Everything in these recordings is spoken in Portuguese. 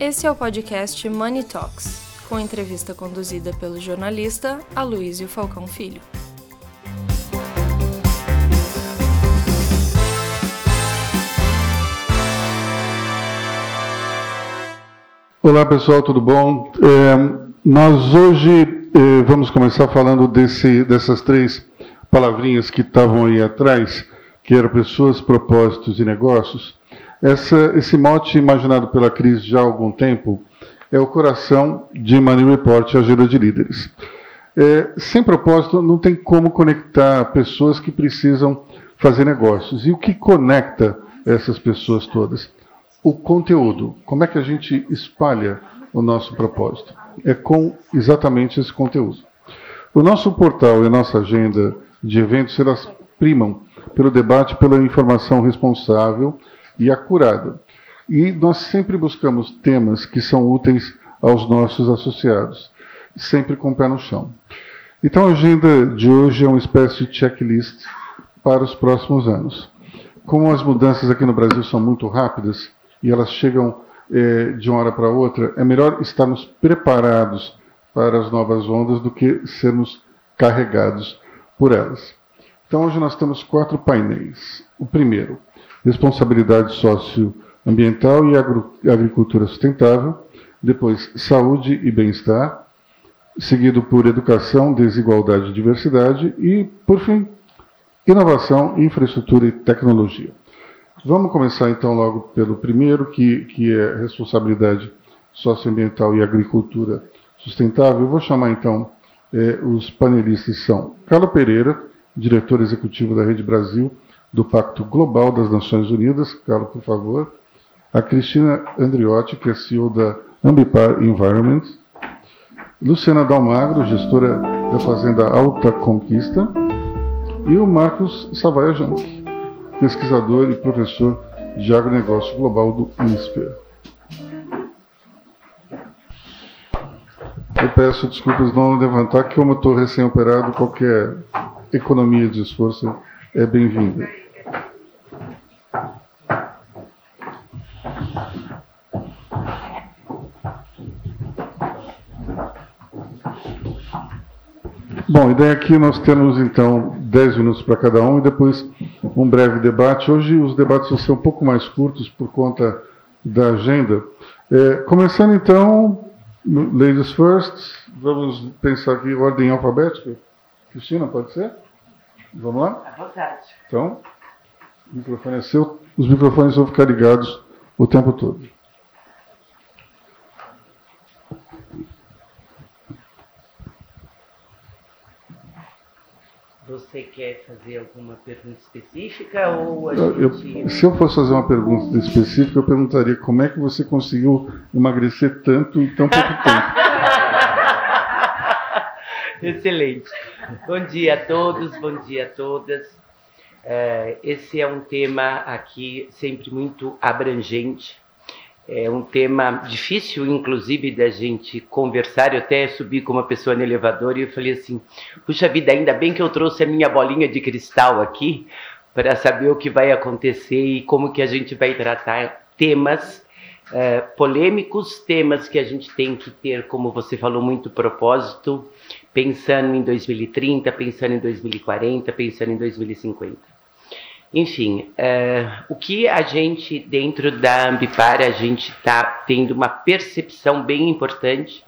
Esse é o podcast Money Talks, com entrevista conduzida pelo jornalista Aloysio Falcão Filho. Olá pessoal, tudo bom? É, nós hoje é, vamos começar falando desse, dessas três palavrinhas que estavam aí atrás, que eram pessoas, propósitos e negócios. Essa, esse mote imaginado pela crise já há algum tempo é o coração de Money Report, a agenda de líderes. É, sem propósito, não tem como conectar pessoas que precisam fazer negócios. E o que conecta essas pessoas todas? O conteúdo. Como é que a gente espalha o nosso propósito? É com exatamente esse conteúdo. O nosso portal e a nossa agenda de eventos, elas primam pelo debate, pela informação responsável e acurada. E nós sempre buscamos temas que são úteis aos nossos associados, sempre com o pé no chão. Então a agenda de hoje é uma espécie de checklist para os próximos anos. Como as mudanças aqui no Brasil são muito rápidas e elas chegam é, de uma hora para outra, é melhor estarmos preparados para as novas ondas do que sermos carregados por elas. Então hoje nós temos quatro painéis. O primeiro, responsabilidade socioambiental e agricultura sustentável, depois saúde e bem-estar, seguido por educação, desigualdade e diversidade e, por fim, inovação, infraestrutura e tecnologia. Vamos começar então logo pelo primeiro, que, que é responsabilidade socioambiental e agricultura sustentável. Eu vou chamar então eh, os panelistas são Carla Pereira, diretor executivo da Rede Brasil, do Pacto Global das Nações Unidas. Carla, por favor. A Cristina Andriotti, que é CEO da Ambipar Environment. Luciana Dalmagro, gestora da Fazenda Alta Conquista. E o Marcos Savaia Jank, pesquisador e professor de agronegócio global do INSPER. Eu peço desculpas não levantar, que como eu estou recém-operado, qualquer economia de esforço é bem-vinda. Bom, e daí aqui nós temos então 10 minutos para cada um e depois um breve debate. Hoje os debates vão ser um pouco mais curtos por conta da agenda. É, começando então, ladies first, vamos pensar aqui ordem alfabética. Cristina, pode ser? Vamos lá? À vontade. Então, o microfone é seu. Os microfones vão ficar ligados o tempo todo. Você quer fazer alguma pergunta específica ou eu, se eu fosse fazer uma pergunta específica, eu perguntaria como é que você conseguiu emagrecer tanto em tão pouco tempo. Excelente. Bom dia a todos, bom dia a todas. É, esse é um tema aqui sempre muito abrangente é um tema difícil, inclusive, da gente conversar. Eu até subi com uma pessoa no elevador e eu falei assim: puxa vida, ainda bem que eu trouxe a minha bolinha de cristal aqui para saber o que vai acontecer e como que a gente vai tratar temas é, polêmicos, temas que a gente tem que ter, como você falou, muito propósito, pensando em 2030, pensando em 2040, pensando em 2050. Enfim, é, o que a gente, dentro da Ambipar, a gente está tendo uma percepção bem importante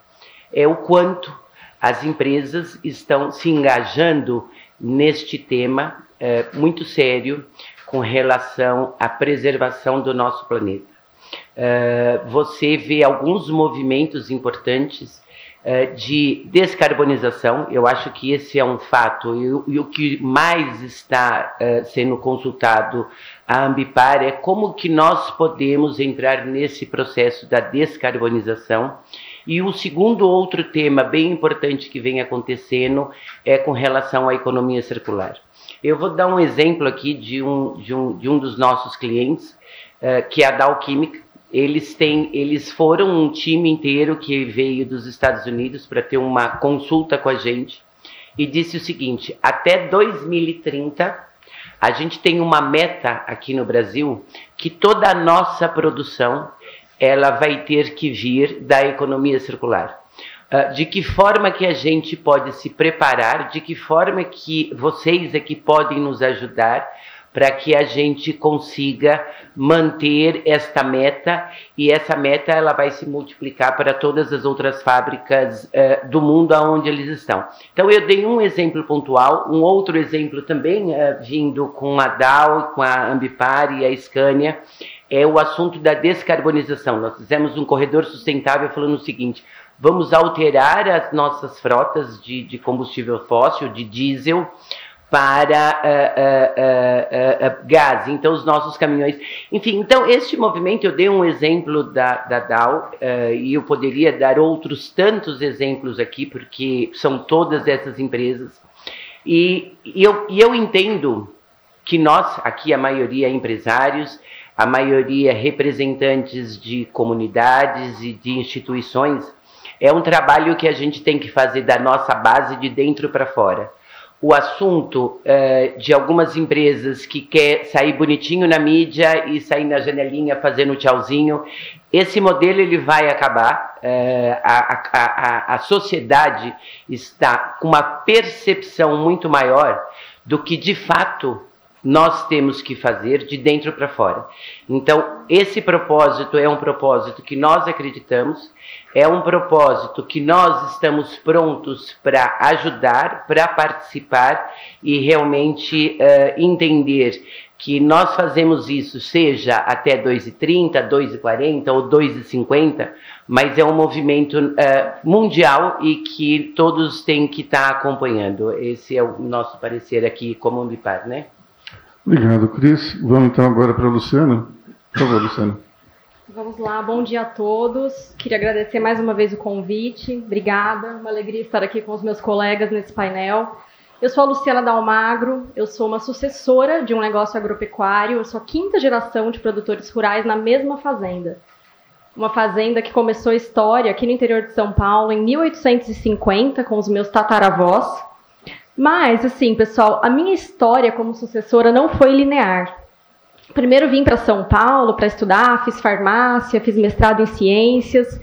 é o quanto as empresas estão se engajando neste tema é, muito sério com relação à preservação do nosso planeta. É, você vê alguns movimentos importantes de descarbonização. Eu acho que esse é um fato e, o que mais está uh, sendo consultado a Ambipar é como que nós podemos entrar nesse processo da descarbonização. E o segundo outro tema bem importante que vem acontecendo é com relação à economia circular. Eu vou dar um exemplo aqui de um, de um, de um dos nossos clientes, uh, que é a Dow Química eles têm, eles foram um time inteiro que veio dos Estados Unidos para ter uma consulta com a gente e disse o seguinte: até 2030 a gente tem uma meta aqui no Brasil que toda a nossa produção ela vai ter que vir da economia circular. Uh, de que forma que a gente pode se preparar, de que forma que vocês aqui podem nos ajudar para que a gente consiga manter esta meta e essa meta ela vai se multiplicar para todas as outras fábricas uh, do mundo aonde eles estão. Então eu dei um exemplo pontual, um outro exemplo também uh, vindo com a Dow, com a Ambipar e a Scania, é o assunto da descarbonização. Nós fizemos um corredor sustentável falando o seguinte: vamos alterar as nossas frotas de, de combustível fóssil, de diesel, para uh, uh, uh, gás, então os nossos caminhões. Enfim, então este movimento, eu dei um exemplo da, da Dow e eu poderia dar outros tantos exemplos aqui, porque são todas essas empresas. E, e, eu, e eu entendo que nós, aqui a maioria empresários, a maioria representantes de comunidades e de instituições, é um trabalho que a gente tem que fazer da nossa base de dentro para fora o assunto é, de algumas empresas que quer sair bonitinho na mídia e sair na janelinha fazendo tchauzinho. Esse modelo ele vai acabar. É, a, a, a, a sociedade está com uma percepção muito maior do que de fato nós temos que fazer de dentro para fora. Então, esse propósito é um propósito que nós acreditamos, é um propósito que nós estamos prontos para ajudar, para participar e realmente uh, entender que nós fazemos isso, seja até 2,30, 2,40 ou 2,50, mas é um movimento uh, mundial e que todos têm que estar tá acompanhando. Esse é o nosso parecer aqui como Ambipar, né? Obrigado, Cris. Vamos então agora para a Luciana. Por favor, Luciana. Vamos lá, bom dia a todos. Queria agradecer mais uma vez o convite. Obrigada, uma alegria estar aqui com os meus colegas nesse painel. Eu sou a Luciana Dalmagro, eu sou uma sucessora de um negócio agropecuário, eu sou a quinta geração de produtores rurais na mesma fazenda. Uma fazenda que começou a história aqui no interior de São Paulo em 1850 com os meus tataravós. Mas, assim, pessoal, a minha história como sucessora não foi linear. Primeiro vim para São Paulo para estudar, fiz farmácia, fiz mestrado em ciências,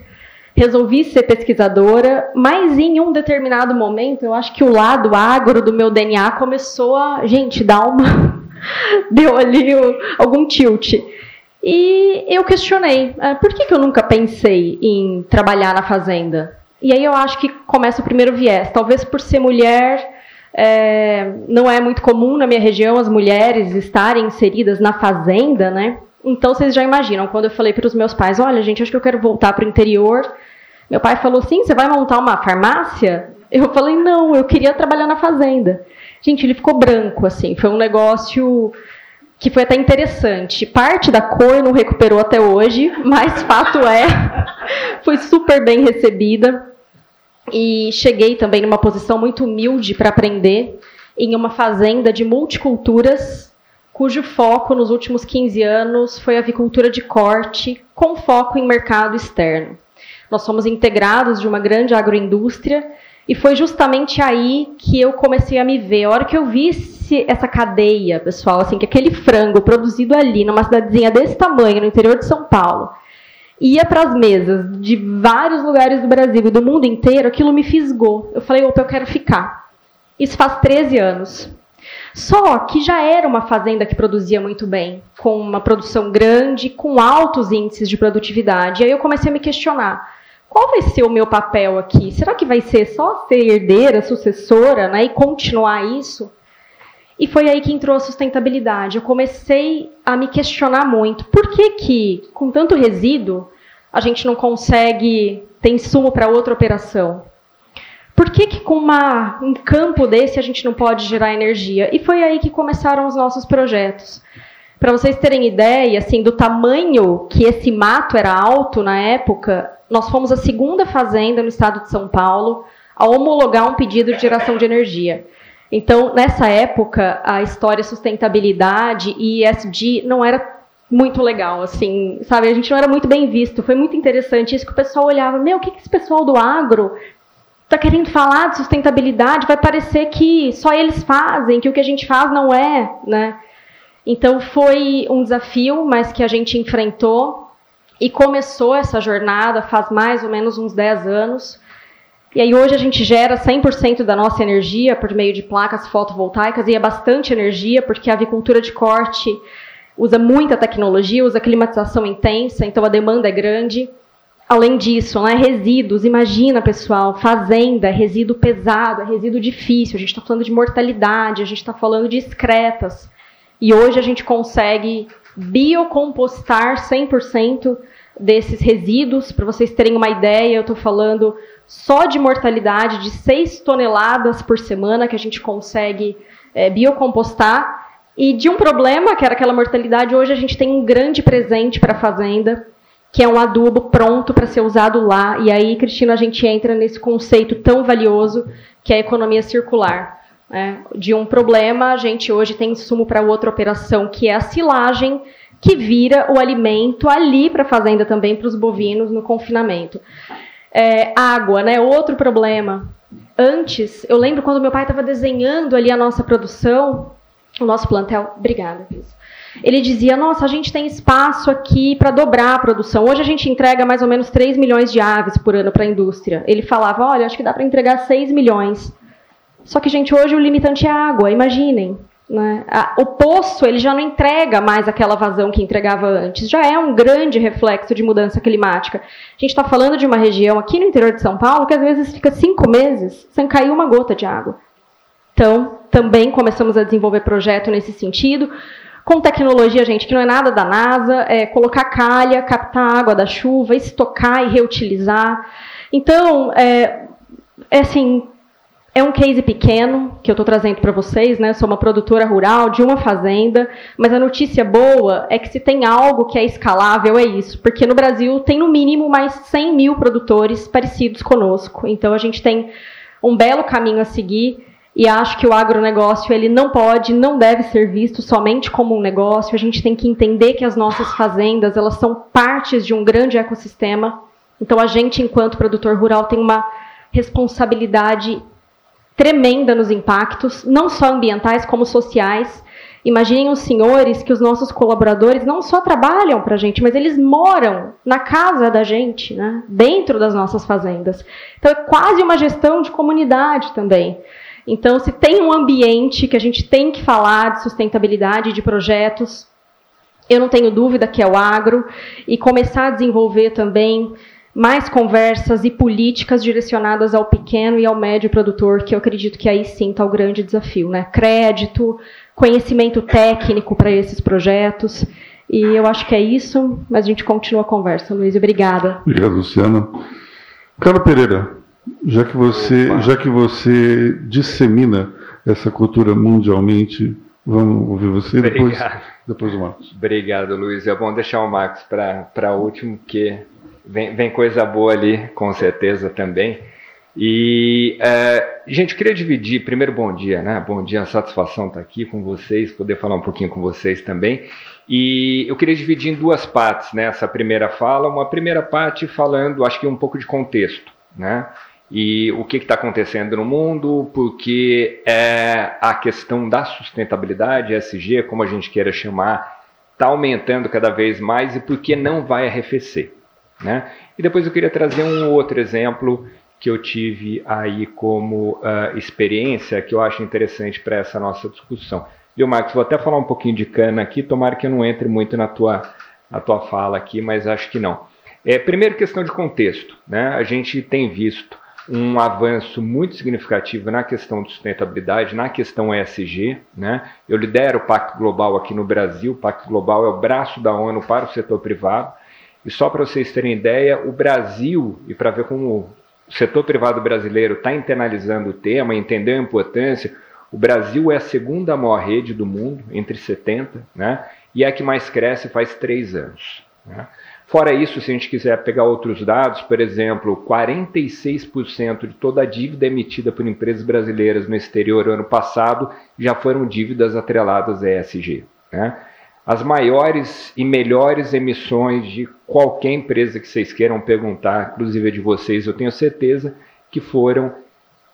resolvi ser pesquisadora, mas em um determinado momento, eu acho que o lado agro do meu DNA começou a, gente, dar uma deu ali algum tilt. E eu questionei, ah, por que, que eu nunca pensei em trabalhar na fazenda? E aí eu acho que começa o primeiro viés, talvez por ser mulher, é, não é muito comum na minha região as mulheres estarem inseridas na fazenda, né? Então vocês já imaginam, quando eu falei para os meus pais, olha, gente, acho que eu quero voltar para o interior. Meu pai falou, sim, você vai montar uma farmácia? Eu falei, não, eu queria trabalhar na fazenda. Gente, ele ficou branco, assim, foi um negócio que foi até interessante. Parte da cor não recuperou até hoje, mas fato é, foi super bem recebida e cheguei também numa posição muito humilde para aprender em uma fazenda de multiculturas, cujo foco nos últimos 15 anos foi a avicultura de corte, com foco em mercado externo. Nós somos integrados de uma grande agroindústria e foi justamente aí que eu comecei a me ver. A hora que eu vi essa cadeia, pessoal, assim, que aquele frango produzido ali numa cidadezinha desse tamanho, no interior de São Paulo, ia para as mesas de vários lugares do Brasil e do mundo inteiro, aquilo me fisgou. Eu falei, opa, eu quero ficar. Isso faz 13 anos. Só que já era uma fazenda que produzia muito bem, com uma produção grande, com altos índices de produtividade. E aí eu comecei a me questionar: qual vai ser o meu papel aqui? Será que vai ser só ser herdeira, sucessora, né, e continuar isso? E foi aí que entrou a sustentabilidade. Eu comecei a me questionar muito. Por que que, com tanto resíduo, a gente não consegue ter insumo para outra operação? Por que, que com uma, um campo desse a gente não pode gerar energia? E foi aí que começaram os nossos projetos. Para vocês terem ideia, assim, do tamanho que esse mato era alto na época, nós fomos a segunda fazenda no estado de São Paulo a homologar um pedido de geração de energia. Então, nessa época, a história sustentabilidade e ESG não era muito legal, assim, sabe? A gente não era muito bem visto. Foi muito interessante isso que o pessoal olhava, meu, o que, que esse pessoal do agro está querendo falar de sustentabilidade? Vai parecer que só eles fazem, que o que a gente faz não é, né? Então foi um desafio, mas que a gente enfrentou e começou essa jornada faz mais ou menos uns 10 anos. E aí hoje a gente gera 100% da nossa energia por meio de placas fotovoltaicas e é bastante energia porque a avicultura de corte usa muita tecnologia, usa climatização intensa, então a demanda é grande. Além disso, né, resíduos, imagina pessoal, fazenda, resíduo pesado, é resíduo difícil, a gente está falando de mortalidade, a gente está falando de excretas. E hoje a gente consegue biocompostar 100% desses resíduos. Para vocês terem uma ideia, eu estou falando só de mortalidade de 6 toneladas por semana que a gente consegue é, biocompostar. E de um problema, que era aquela mortalidade, hoje a gente tem um grande presente para a fazenda, que é um adubo pronto para ser usado lá. E aí, Cristina, a gente entra nesse conceito tão valioso que é a economia circular. Né? De um problema, a gente hoje tem insumo para outra operação, que é a silagem, que vira o alimento ali para a fazenda também, para os bovinos no confinamento. É, água, né? Outro problema. Antes, eu lembro quando meu pai estava desenhando ali a nossa produção, o nosso plantel. Obrigada. Ele dizia: Nossa, a gente tem espaço aqui para dobrar a produção. Hoje a gente entrega mais ou menos 3 milhões de aves por ano para a indústria. Ele falava: Olha, acho que dá para entregar 6 milhões. Só que, gente, hoje o limitante é água, imaginem. Né? O poço ele já não entrega mais aquela vazão que entregava antes, já é um grande reflexo de mudança climática. A gente está falando de uma região aqui no interior de São Paulo que às vezes fica cinco meses sem cair uma gota de água. Então, também começamos a desenvolver projeto nesse sentido, com tecnologia, gente, que não é nada da NASA, é colocar calha, captar água da chuva, estocar e reutilizar. Então, é, é assim, é um case pequeno que eu estou trazendo para vocês, né? Sou uma produtora rural de uma fazenda, mas a notícia boa é que se tem algo que é escalável é isso, porque no Brasil tem no mínimo mais 100 mil produtores parecidos conosco. Então a gente tem um belo caminho a seguir e acho que o agronegócio ele não pode, não deve ser visto somente como um negócio. A gente tem que entender que as nossas fazendas elas são partes de um grande ecossistema. Então a gente, enquanto produtor rural, tem uma responsabilidade tremenda nos impactos, não só ambientais como sociais. Imaginem os senhores que os nossos colaboradores não só trabalham para a gente, mas eles moram na casa da gente, né? dentro das nossas fazendas. Então é quase uma gestão de comunidade também. Então, se tem um ambiente que a gente tem que falar de sustentabilidade, de projetos, eu não tenho dúvida que é o agro, e começar a desenvolver também mais conversas e políticas direcionadas ao pequeno e ao médio produtor, que eu acredito que aí sim está o grande desafio, né? Crédito, conhecimento técnico para esses projetos. E eu acho que é isso, mas a gente continua a conversa. Luiz, obrigada. Obrigado, Luciana. Carlos Pereira, já que você, já que você dissemina essa cultura mundialmente, vamos ouvir você depois, depois o Marcos. Obrigado, Luiz. É bom deixar o Marcos para último, porque Vem, vem coisa boa ali, com certeza também. E, é, gente, eu queria dividir, primeiro, bom dia, né? Bom dia, satisfação estar aqui com vocês, poder falar um pouquinho com vocês também. E eu queria dividir em duas partes, né? Essa primeira fala, uma primeira parte falando, acho que um pouco de contexto, né? E o que está acontecendo no mundo, porque é, a questão da sustentabilidade, SG, como a gente queira chamar, está aumentando cada vez mais e por que não vai arrefecer. Né? E depois eu queria trazer um outro exemplo que eu tive aí como uh, experiência que eu acho interessante para essa nossa discussão. Viu, Marcos? Vou até falar um pouquinho de cana aqui, tomara que eu não entre muito na tua, na tua fala aqui, mas acho que não. É, primeiro, questão de contexto. Né? A gente tem visto um avanço muito significativo na questão de sustentabilidade, na questão ESG. Né? Eu lidero o Pacto Global aqui no Brasil. O Pacto Global é o braço da ONU para o setor privado. E só para vocês terem ideia, o Brasil, e para ver como o setor privado brasileiro está internalizando o tema, entendeu a importância, o Brasil é a segunda maior rede do mundo, entre 70, né? e é a que mais cresce faz três anos. Né? Fora isso, se a gente quiser pegar outros dados, por exemplo, 46% de toda a dívida emitida por empresas brasileiras no exterior ano passado já foram dívidas atreladas a ESG. Né? As maiores e melhores emissões de qualquer empresa que vocês queiram perguntar, inclusive de vocês, eu tenho certeza que foram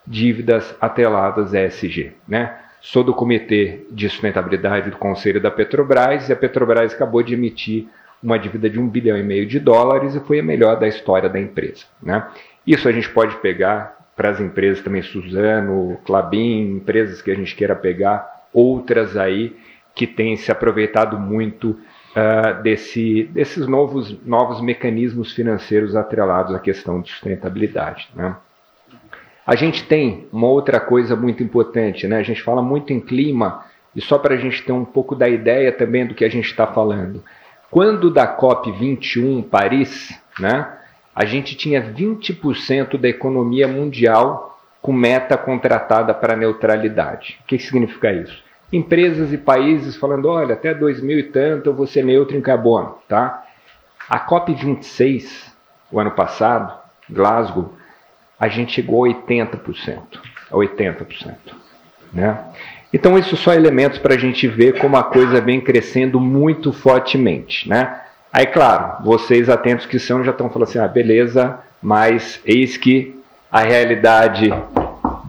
dívidas atreladas à ESG. Né? Sou do Comitê de Sustentabilidade do Conselho da Petrobras e a Petrobras acabou de emitir uma dívida de um bilhão e meio de dólares e foi a melhor da história da empresa. Né? Isso a gente pode pegar para as empresas também, Suzano, Clabin, empresas que a gente queira pegar, outras aí que têm se aproveitado muito uh, desse, desses novos, novos mecanismos financeiros atrelados à questão de sustentabilidade. Né? A gente tem uma outra coisa muito importante, né? a gente fala muito em clima, e só para a gente ter um pouco da ideia também do que a gente está falando. Quando da COP21 Paris, né, a gente tinha 20% da economia mundial com meta contratada para neutralidade. O que significa isso? Empresas e países falando, olha, até 2000 e tanto eu vou ser neutro em carbono, tá? A COP26, o ano passado, Glasgow, a gente chegou a 80%, a 80%, né? Então, isso são elementos para a gente ver como a coisa vem crescendo muito fortemente. Né? Aí, claro, vocês atentos que são já estão falando assim: ah, beleza, mas eis que a realidade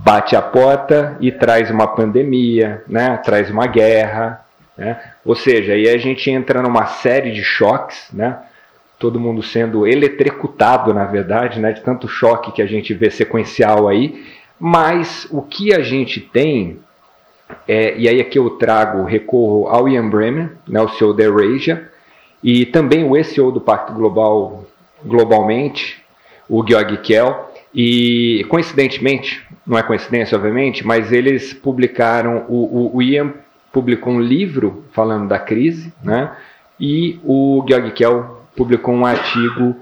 bate a porta e traz uma pandemia, né? traz uma guerra. Né? Ou seja, aí a gente entra numa série de choques, né? todo mundo sendo eletricutado, na verdade, né? de tanto choque que a gente vê sequencial aí. Mas o que a gente tem é, e aí aqui eu trago, recorro ao Ian Bremer, né, o CEO da Eurasia, e também o ex-CEO do Pacto Global, globalmente, o Georg Kell, e coincidentemente, não é coincidência obviamente, mas eles publicaram, o, o, Ian publicou um livro falando da crise, né, e o Georg Kell publicou um artigo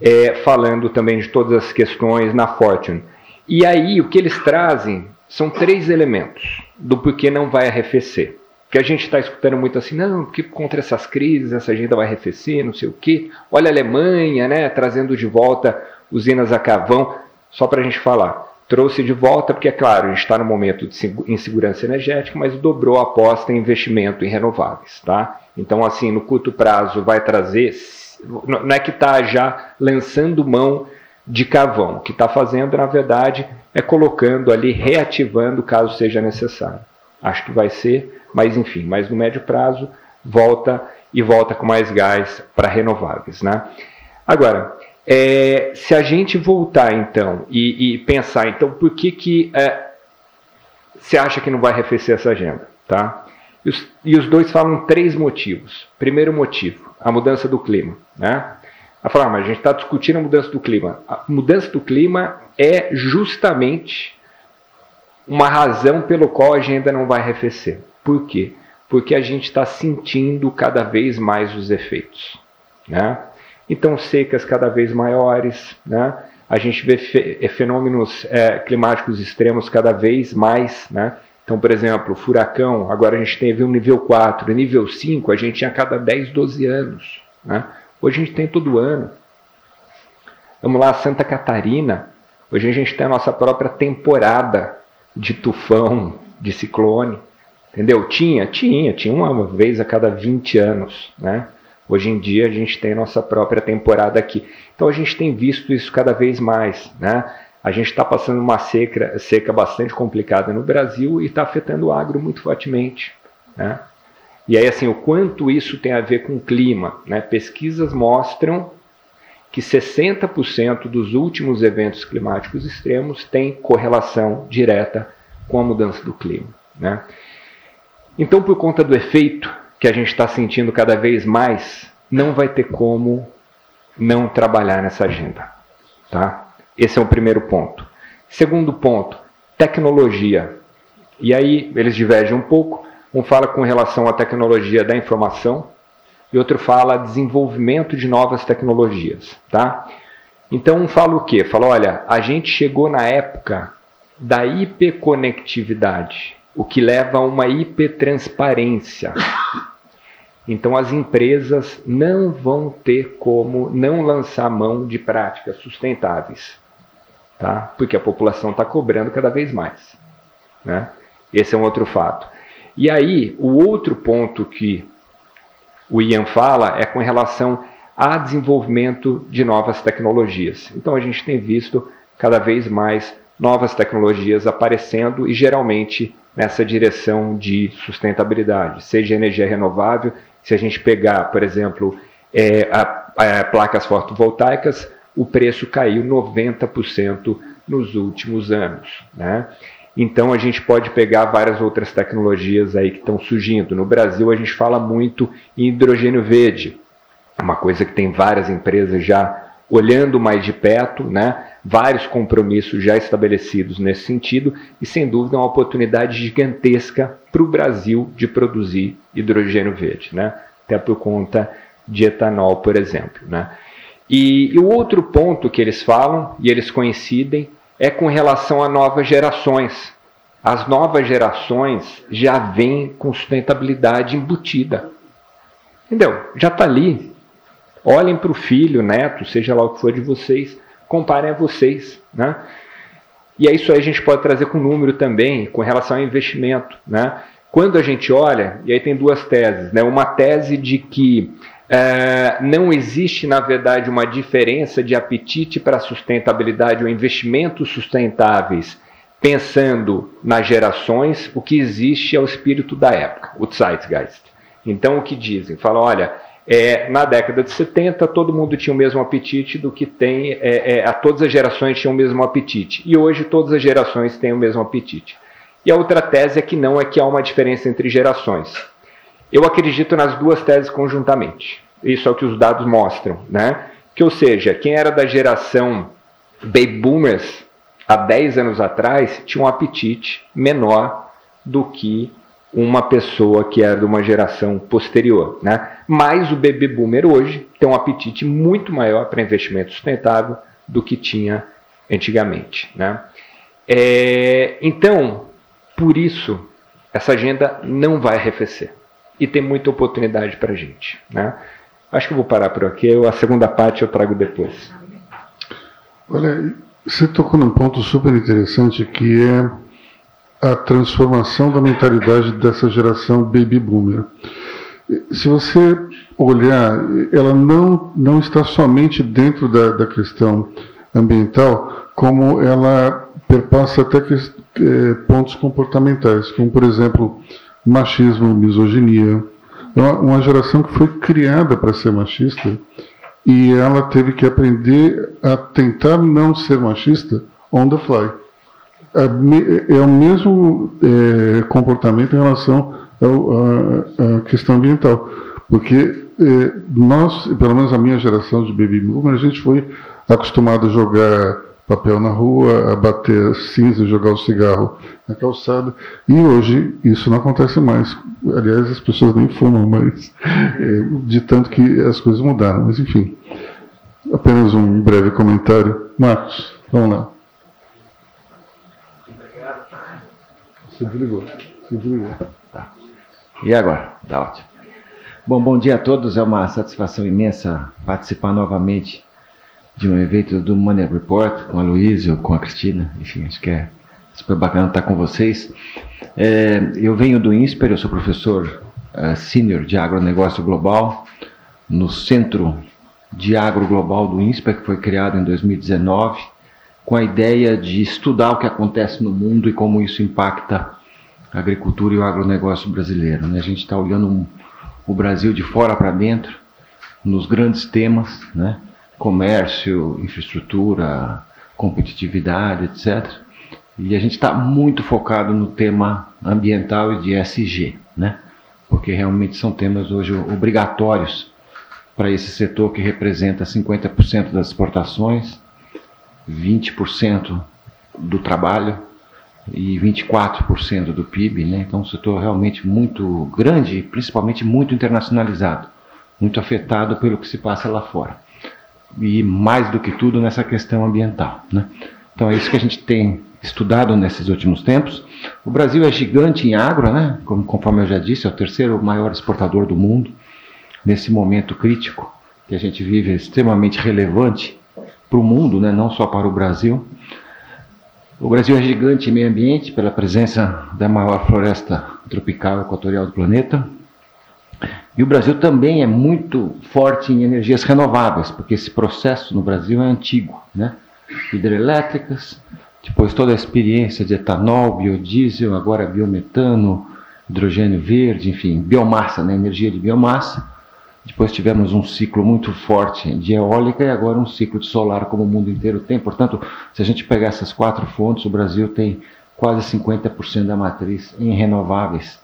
é, falando também de todas as questões na Fortune. E aí o que eles trazem são três elementos do porquê não vai arrefecer. Que a gente está escutando muito assim, não, porque contra essas crises essa agenda vai arrefecer, não sei o quê. Olha a Alemanha, né, trazendo de volta usinas a carvão, só para a gente falar. Trouxe de volta porque, é claro, a gente está no momento de insegurança energética, mas dobrou a aposta em investimento em renováveis. Tá? Então, assim, no curto prazo vai trazer, não é que está já lançando mão de carvão. O que está fazendo, na verdade, é colocando ali, reativando caso seja necessário. Acho que vai ser, mas enfim, mas no médio prazo volta e volta com mais gás para renováveis. Né? Agora, é, se a gente voltar então e, e, pensar, então por que que é, você acha que não vai arrefecer essa agenda? Tá? E os, e os dois falam três motivos. Primeiro motivo, a mudança do clima. Né? a falar, ah, mas a gente está discutindo a mudança do clima. A mudança do clima é justamente uma razão pelo qual a agenda não vai arrefecer. Por quê? Porque a gente está sentindo cada vez mais os efeitos. Né? Então, secas cada vez maiores, né? a gente vê é, fenômenos é, climáticos extremos cada vez mais. Né? Então, por exemplo, furacão, agora a gente teve um nível 4, nível 5 a gente tinha a cada 10, 12 anos. Né? Hoje a gente tem todo ano. Vamos lá, Santa Catarina. Hoje a gente tem a nossa própria temporada de tufão, de ciclone. Entendeu? Tinha, tinha, tinha uma vez a cada 20 anos, né? Hoje em dia a gente tem nossa própria temporada aqui. Então a gente tem visto isso cada vez mais, né? A gente está passando uma seca, seca bastante complicada no Brasil e está afetando o agro muito fortemente, né? E aí, assim, o quanto isso tem a ver com o clima? Né? Pesquisas mostram que 60% dos últimos eventos climáticos extremos têm correlação direta com a mudança do clima. Né? Então, por conta do efeito que a gente está sentindo cada vez mais, não vai ter como não trabalhar nessa agenda. Tá? Esse é o primeiro ponto. Segundo ponto, tecnologia. E aí eles divergem um pouco. Um fala com relação à tecnologia da informação e outro fala desenvolvimento de novas tecnologias, tá? Então um fala o quê? Fala, olha, a gente chegou na época da hiperconectividade, o que leva a uma hipertransparência. Então as empresas não vão ter como não lançar mão de práticas sustentáveis, tá? Porque a população está cobrando cada vez mais, né? Esse é um outro fato. E aí, o outro ponto que o Ian fala é com relação a desenvolvimento de novas tecnologias. Então, a gente tem visto cada vez mais novas tecnologias aparecendo e geralmente nessa direção de sustentabilidade, seja energia renovável. Se a gente pegar, por exemplo, é, a, a, placas fotovoltaicas, o preço caiu 90% nos últimos anos. Né? Então a gente pode pegar várias outras tecnologias aí que estão surgindo. No Brasil a gente fala muito em hidrogênio verde, uma coisa que tem várias empresas já olhando mais de perto, né? vários compromissos já estabelecidos nesse sentido e sem dúvida uma oportunidade gigantesca para o Brasil de produzir hidrogênio verde, né? até por conta de etanol, por exemplo. Né? E, e o outro ponto que eles falam, e eles coincidem, é com relação a novas gerações. As novas gerações já vêm com sustentabilidade embutida. Entendeu? Já está ali. Olhem para o filho, neto, seja lá o que for de vocês, comparem a vocês. Né? E é isso aí a gente pode trazer com número também, com relação ao investimento. Né? Quando a gente olha, e aí tem duas teses, né? uma tese de que é, não existe, na verdade, uma diferença de apetite para sustentabilidade ou investimentos sustentáveis, pensando nas gerações, o que existe é o espírito da época, o Zeitgeist. Então, o que dizem? Falam, olha, é, na década de 70 todo mundo tinha o mesmo apetite do que tem, é, é, a todas as gerações tinham o mesmo apetite. E hoje todas as gerações têm o mesmo apetite. E a outra tese é que não é que há uma diferença entre gerações. Eu acredito nas duas teses conjuntamente. Isso é o que os dados mostram, né? Que, ou seja, quem era da geração baby boomers há 10 anos atrás tinha um apetite menor do que uma pessoa que era de uma geração posterior, né? Mas o baby boomer hoje tem um apetite muito maior para investimento sustentável do que tinha antigamente, né? É, então, por isso, essa agenda não vai arrefecer e tem muita oportunidade para a gente. Né? Acho que eu vou parar por aqui, a segunda parte eu trago depois. Olha, você tocou num ponto super interessante que é a transformação da mentalidade dessa geração baby boomer. Se você olhar, ela não, não está somente dentro da, da questão ambiental, como ela perpassa até que, é, pontos comportamentais, como por exemplo machismo, misoginia. É uma, uma geração que foi criada para ser machista e ela teve que aprender a tentar não ser machista on the fly. É, é o mesmo é, comportamento em relação à questão ambiental, porque é, nós, pelo menos a minha geração de baby boomer, a gente foi acostumado a jogar papel na rua, a bater cinza, jogar o cigarro na calçada. E hoje isso não acontece mais. Aliás, as pessoas nem fumam mais, é, de tanto que as coisas mudaram. Mas enfim, apenas um breve comentário. Marcos, vamos lá. Se desligou. Se desligou. Tá. E agora? Tá ótimo. Bom, bom dia a todos. É uma satisfação imensa participar novamente de um evento do Money Report com a Luísa, com a Cristina. Enfim, acho que é super bacana estar com vocês. É, eu venho do INSPER, eu sou professor uh, sênior de agronegócio global no Centro de Agro Global do INSPER, que foi criado em 2019, com a ideia de estudar o que acontece no mundo e como isso impacta a agricultura e o agronegócio brasileiro. Né? A gente está olhando o Brasil de fora para dentro, nos grandes temas, né? comércio, infraestrutura, competitividade, etc. E a gente está muito focado no tema ambiental e de SG, né? porque realmente são temas hoje obrigatórios para esse setor que representa 50% das exportações, 20% do trabalho e 24% do PIB, né? Então, um setor realmente muito grande principalmente muito internacionalizado, muito afetado pelo que se passa lá fora e mais do que tudo nessa questão ambiental. Né? Então é isso que a gente tem estudado nesses últimos tempos. O Brasil é gigante em agro, né? Como, conforme eu já disse, é o terceiro maior exportador do mundo. Nesse momento crítico que a gente vive, é extremamente relevante para o mundo, né? não só para o Brasil. O Brasil é gigante em meio ambiente pela presença da maior floresta tropical equatorial do planeta, e o Brasil também é muito forte em energias renováveis, porque esse processo no Brasil é antigo, né? Hidrelétricas, depois toda a experiência de etanol, biodiesel, agora biometano, hidrogênio verde, enfim, biomassa, né? energia de biomassa. Depois tivemos um ciclo muito forte de eólica e agora um ciclo de solar como o mundo inteiro tem. Portanto, se a gente pegar essas quatro fontes, o Brasil tem quase 50% da matriz em renováveis.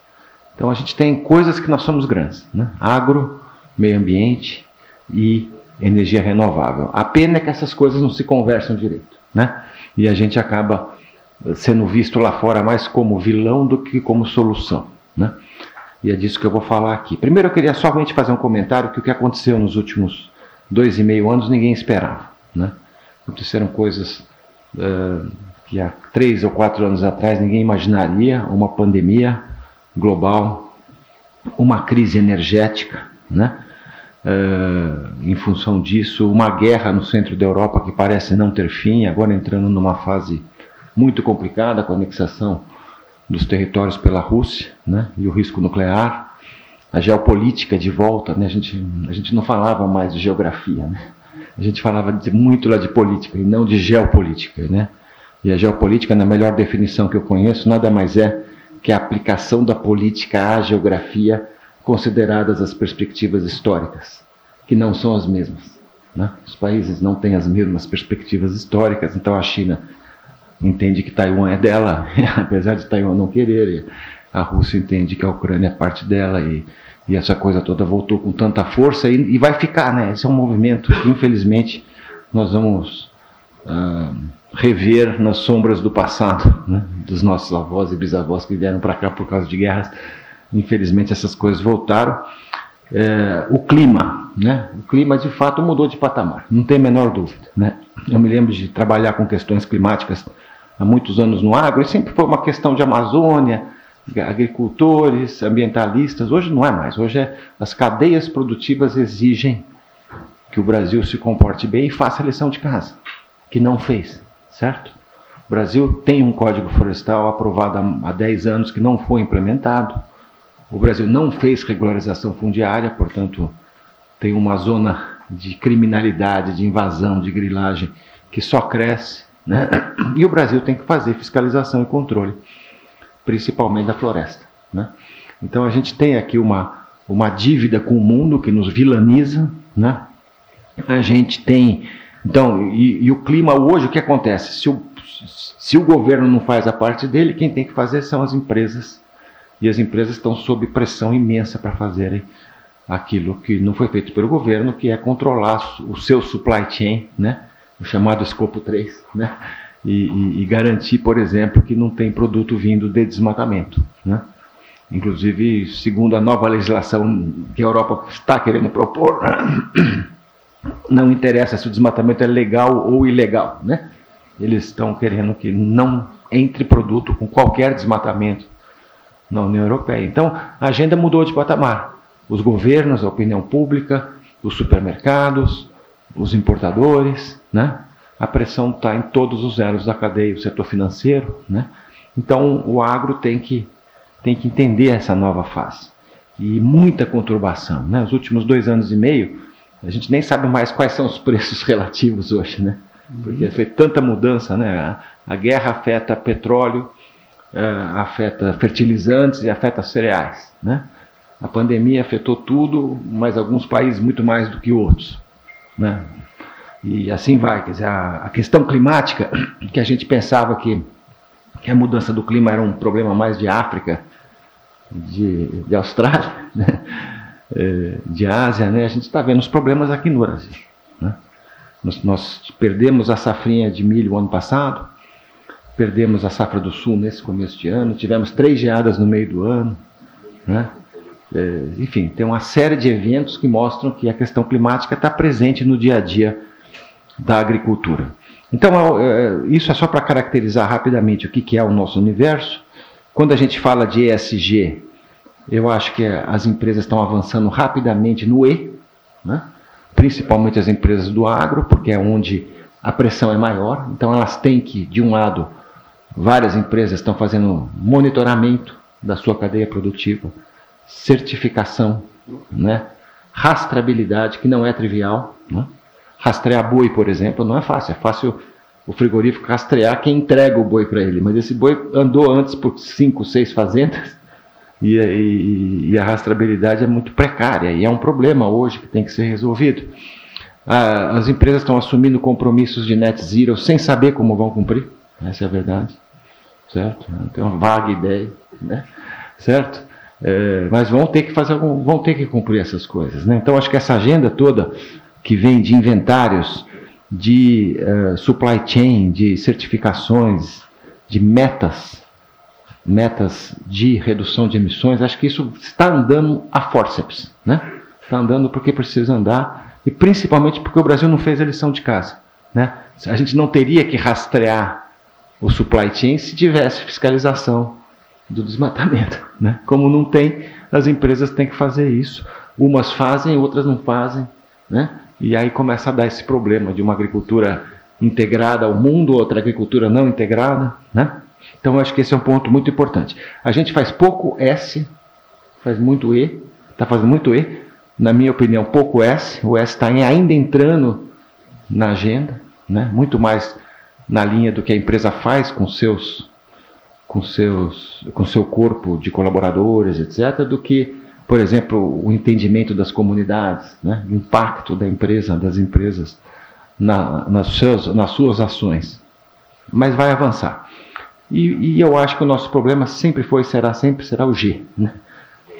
Então a gente tem coisas que nós somos grandes, né? agro, meio ambiente e energia renovável. A pena é que essas coisas não se conversam direito, né? E a gente acaba sendo visto lá fora mais como vilão do que como solução, né? E é disso que eu vou falar aqui. Primeiro eu queria somente fazer um comentário que o que aconteceu nos últimos dois e meio anos ninguém esperava, né? Aconteceram coisas uh, que há três ou quatro anos atrás ninguém imaginaria, uma pandemia global, uma crise energética, né? Uh, em função disso, uma guerra no centro da Europa que parece não ter fim, agora entrando numa fase muito complicada com a anexação dos territórios pela Rússia, né? E o risco nuclear, a geopolítica de volta, né? A gente, a gente não falava mais de geografia, né? A gente falava de, muito lá de política e não de geopolítica, né? E a geopolítica, na melhor definição que eu conheço, nada mais é que a aplicação da política à geografia consideradas as perspectivas históricas, que não são as mesmas. Né? Os países não têm as mesmas perspectivas históricas, então a China entende que Taiwan é dela, apesar de Taiwan não querer, a Rússia entende que a Ucrânia é parte dela e, e essa coisa toda voltou com tanta força e, e, vai ficar, né? Esse é um movimento que infelizmente nós vamos uh, rever nas sombras do passado, né? dos nossos avós e bisavós que vieram para cá por causa de guerras Infelizmente essas coisas voltaram. É, o clima, né? O clima de fato mudou de patamar, não tem a menor dúvida, né? Eu me lembro de trabalhar com questões climáticas há muitos anos no agro e sempre foi uma questão de Amazônia, agricultores, ambientalistas. Hoje não é mais. Hoje é, as cadeias produtivas exigem que o Brasil se comporte bem e faça a lição de casa, que não fez, certo? O Brasil tem um código florestal aprovado há 10 anos que não foi implementado. O Brasil não fez regularização fundiária, portanto, tem uma zona de criminalidade, de invasão, de grilagem que só cresce. Né? E o Brasil tem que fazer fiscalização e controle, principalmente da floresta. Né? Então a gente tem aqui uma, uma dívida com o mundo que nos vilaniza. Né? A gente tem. Então, e, e o clima hoje, o que acontece? Se o, se o governo não faz a parte dele, quem tem que fazer são as empresas e as empresas estão sob pressão imensa para fazerem aquilo que não foi feito pelo governo, que é controlar o seu supply chain, né? O chamado escopo 3, né? E, e, e, garantir, por exemplo, que não tem produto vindo de desmatamento. Né? Inclusive, segundo a nova legislação que a Europa está querendo propor, não interessa se o desmatamento é legal ou ilegal. Né? Eles estão querendo que não entre produto com qualquer desmatamento na União Europeia. Então, a agenda mudou de patamar. Os governos, a opinião pública, os supermercados, os importadores, né? A pressão está em todos os elos da cadeia, o setor financeiro, né? Então, o agro tem que, tem que entender essa nova fase. E muita conturbação, né? Os últimos dois anos e meio, a gente nem sabe mais quais são os preços relativos hoje, né? Porque foi tanta mudança, né? A, guerra afeta petróleo, uh, afeta fertilizantes e afeta cereais. Né? A pandemia afetou tudo, mas alguns países muito mais do que outros. Né? E assim vai. Quer dizer, a, a questão climática, que a gente pensava que, que, a mudança do clima era um problema mais de África, de, de Austrália, né? É, de Ásia, né? a gente está vendo os problemas aqui no Brasil. Né? Nós, nós, perdemos a safrinha de milho ano passado, perdemos a safra do sul nesse começo de ano, tivemos três geadas no meio do ano, né? É, enfim, tem uma série de eventos que mostram que a questão climática está presente no dia a dia da agricultura. Então, é, isso é só para caracterizar rapidamente o que, que é o nosso universo. Quando a gente fala de ESG, eu acho que as empresas estão avançando rapidamente no E, né? principalmente as empresas do agro, porque é onde a pressão é maior. Então, elas têm que, de um lado, Várias empresas estão fazendo monitoramento da sua cadeia produtiva, certificação, né? rastreabilidade, que não é trivial. Né? Rastrear boi, por exemplo, não é fácil. É fácil o frigorífico rastrear quem entrega o boi para ele, mas esse boi andou antes por cinco, seis fazendas e, e, e, a rastreabilidade é muito precária e é um problema hoje que tem que ser resolvido. Ah, as empresas estão assumindo compromissos de net zero sem saber como vão cumprir, essa é a verdade, certo? Tem uma vaga ideia, né? certo? É, mas vão ter que fazer algum, vão ter que cumprir essas coisas, né? Então acho que essa agenda toda que vem de inventários, de uh, supply chain, de certificações, de metas metas de redução de emissões, acho que isso está andando a forceps, né? Está andando porque precisa andar e principalmente porque o Brasil não fez a lição de casa, né? A gente não teria que rastrear o supply chain se tivesse fiscalização do desmatamento, né? Como não tem, as empresas têm que fazer isso. Umas fazem, outras não fazem, né? E aí começa a dar esse problema de uma agricultura integrada ao mundo, outra agricultura não integrada, né? Então eu acho que esse é um ponto muito importante. A gente faz pouco S, faz muito E, está fazendo muito E, na minha opinião, pouco S. O S está ainda entrando na agenda, né? muito mais na linha do que a empresa faz com seus com seus com seu corpo de colaboradores, etc, do que, por exemplo, o entendimento das comunidades, né? o impacto da empresa, das empresas na, nas, suas, nas suas ações. Mas vai avançar. E, e, eu acho que o nosso problema sempre foi, será sempre, será o G, né?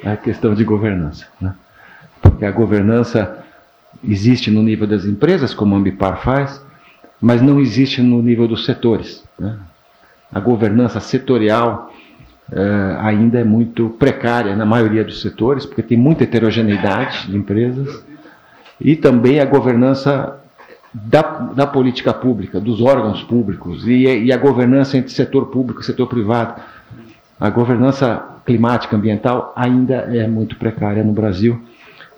a questão de governança. Né? Porque a governança existe no nível das empresas, como a Ambipar faz, mas não existe no nível dos setores. Né? A governança setorial eh, ainda é muito precária na maioria dos setores, porque tem muita heterogeneidade de empresas, e também a governança da, da política pública, dos órgãos públicos e, e, a governança entre setor público e setor privado. A governança climática ambiental ainda é muito precária no Brasil.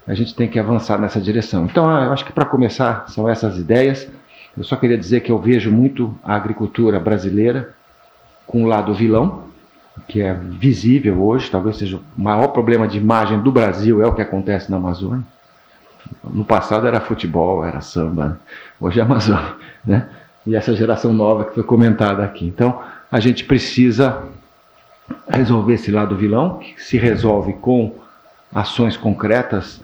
A gente tem que avançar nessa direção. Então, ah, eu acho que para começar são essas ideias. Eu só queria dizer que eu vejo muito a agricultura brasileira com o lado vilão, que é visível hoje, talvez seja o maior problema de imagem do Brasil é o que acontece na Amazônia. No passado era futebol, era samba, né? hoje é Amazônia, né? E essa geração nova que foi comentada aqui. Então, a gente precisa resolver esse lado vilão, que se resolve com ações concretas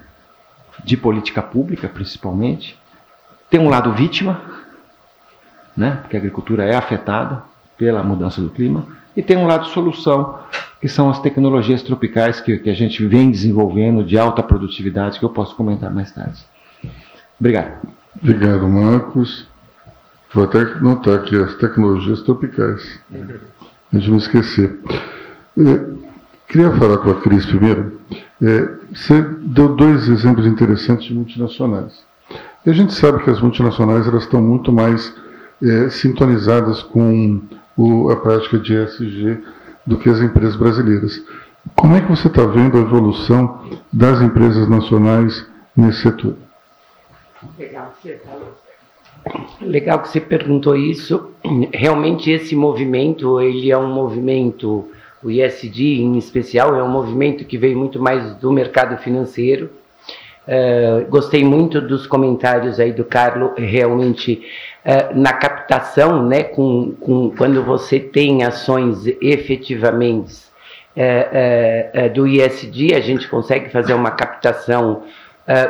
de política pública, principalmente. Tem um lado vítima, né? Porque a agricultura é afetada pela mudança do clima, e tem um lado solução, que são as tecnologias tropicais que, que a gente vem desenvolvendo de alta produtividade, que eu posso comentar mais tarde. Obrigado. Obrigado, Marcos. Vou até notar aqui as tecnologias tropicais. A gente não esquecer. É, queria falar com a Cris primeiro. É, você deu dois exemplos interessantes de multinacionais. E a gente sabe que as multinacionais elas estão muito mais é, sintonizadas com o, a prática de ESG do que as empresas brasileiras. Como é que você está vendo a evolução das empresas nacionais nesse setor? Legal Legal que você perguntou isso. Realmente esse movimento, ele é um movimento, o ISD em especial, é um movimento que veio muito mais do mercado financeiro. Uh, gostei muito dos comentários aí do Carlos, realmente uh, na captação, né, com, com, quando você tem ações efetivamente uh, do ISD, a gente consegue fazer uma captação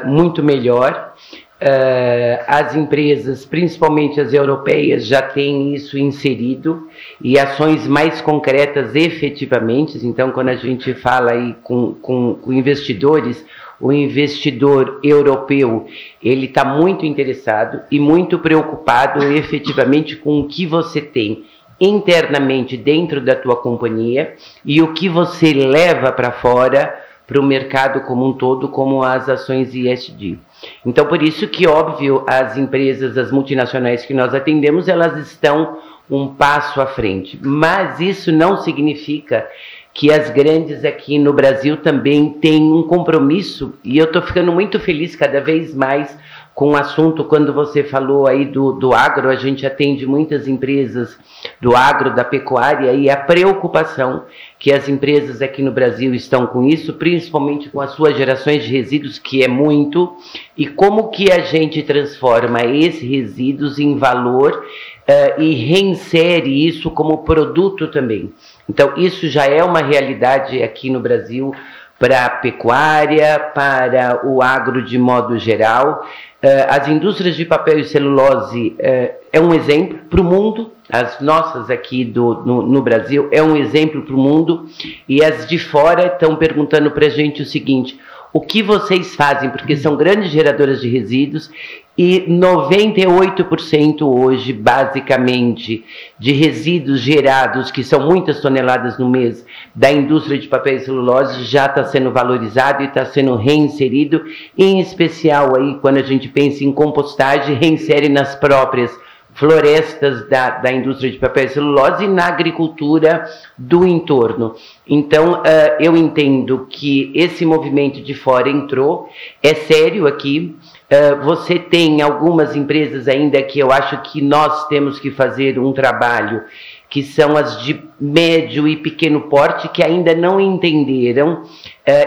muito melhor. Uh, as empresas, principalmente as europeias, já têm isso inserido e ações mais concretas efetivamente. Então, quando a gente fala aí com, com, com investidores, o investidor europeu ele está muito interessado e muito preocupado efetivamente com o que você tem internamente dentro da tua companhia e o que você leva para fora para o mercado como um todo, como as ações ESG. Então, por isso que, óbvio, as empresas, as multinacionais que nós atendemos, elas estão um passo à frente. Mas isso não significa que as grandes aqui no Brasil também têm um compromisso, e eu estou ficando muito feliz cada vez mais com o assunto, quando você falou aí do, do agro, a gente atende muitas empresas do agro, da pecuária, e a preocupação que as empresas aqui no Brasil estão com isso, principalmente com as suas gerações de resíduos, que é muito, e como que a gente transforma esses resíduos em valor uh, e reinsere isso como produto também. Então, isso já é uma realidade aqui no Brasil para a pecuária, para o agro de modo geral. Uh, as indústrias de papel e celulose uh, é um exemplo para o mundo, as nossas aqui do, no, no Brasil é um exemplo para o mundo, e as de fora estão perguntando para a gente o seguinte: o que vocês fazem, porque são grandes geradoras de resíduos e 98% hoje, basicamente, de resíduos gerados, que são muitas toneladas no mês, da indústria de papel e celulose, já está sendo valorizado e está sendo reinserido, em especial aí quando a gente pensa em compostagem, reinsere nas próprias florestas da, da indústria de papel e celulose e na agricultura do entorno. Então, uh, eu entendo que esse movimento de fora entrou, é sério aqui. Uh, você tem algumas empresas ainda que eu acho que nós temos que fazer um trabalho que são as de médio e pequeno porte, que ainda não entenderam uh,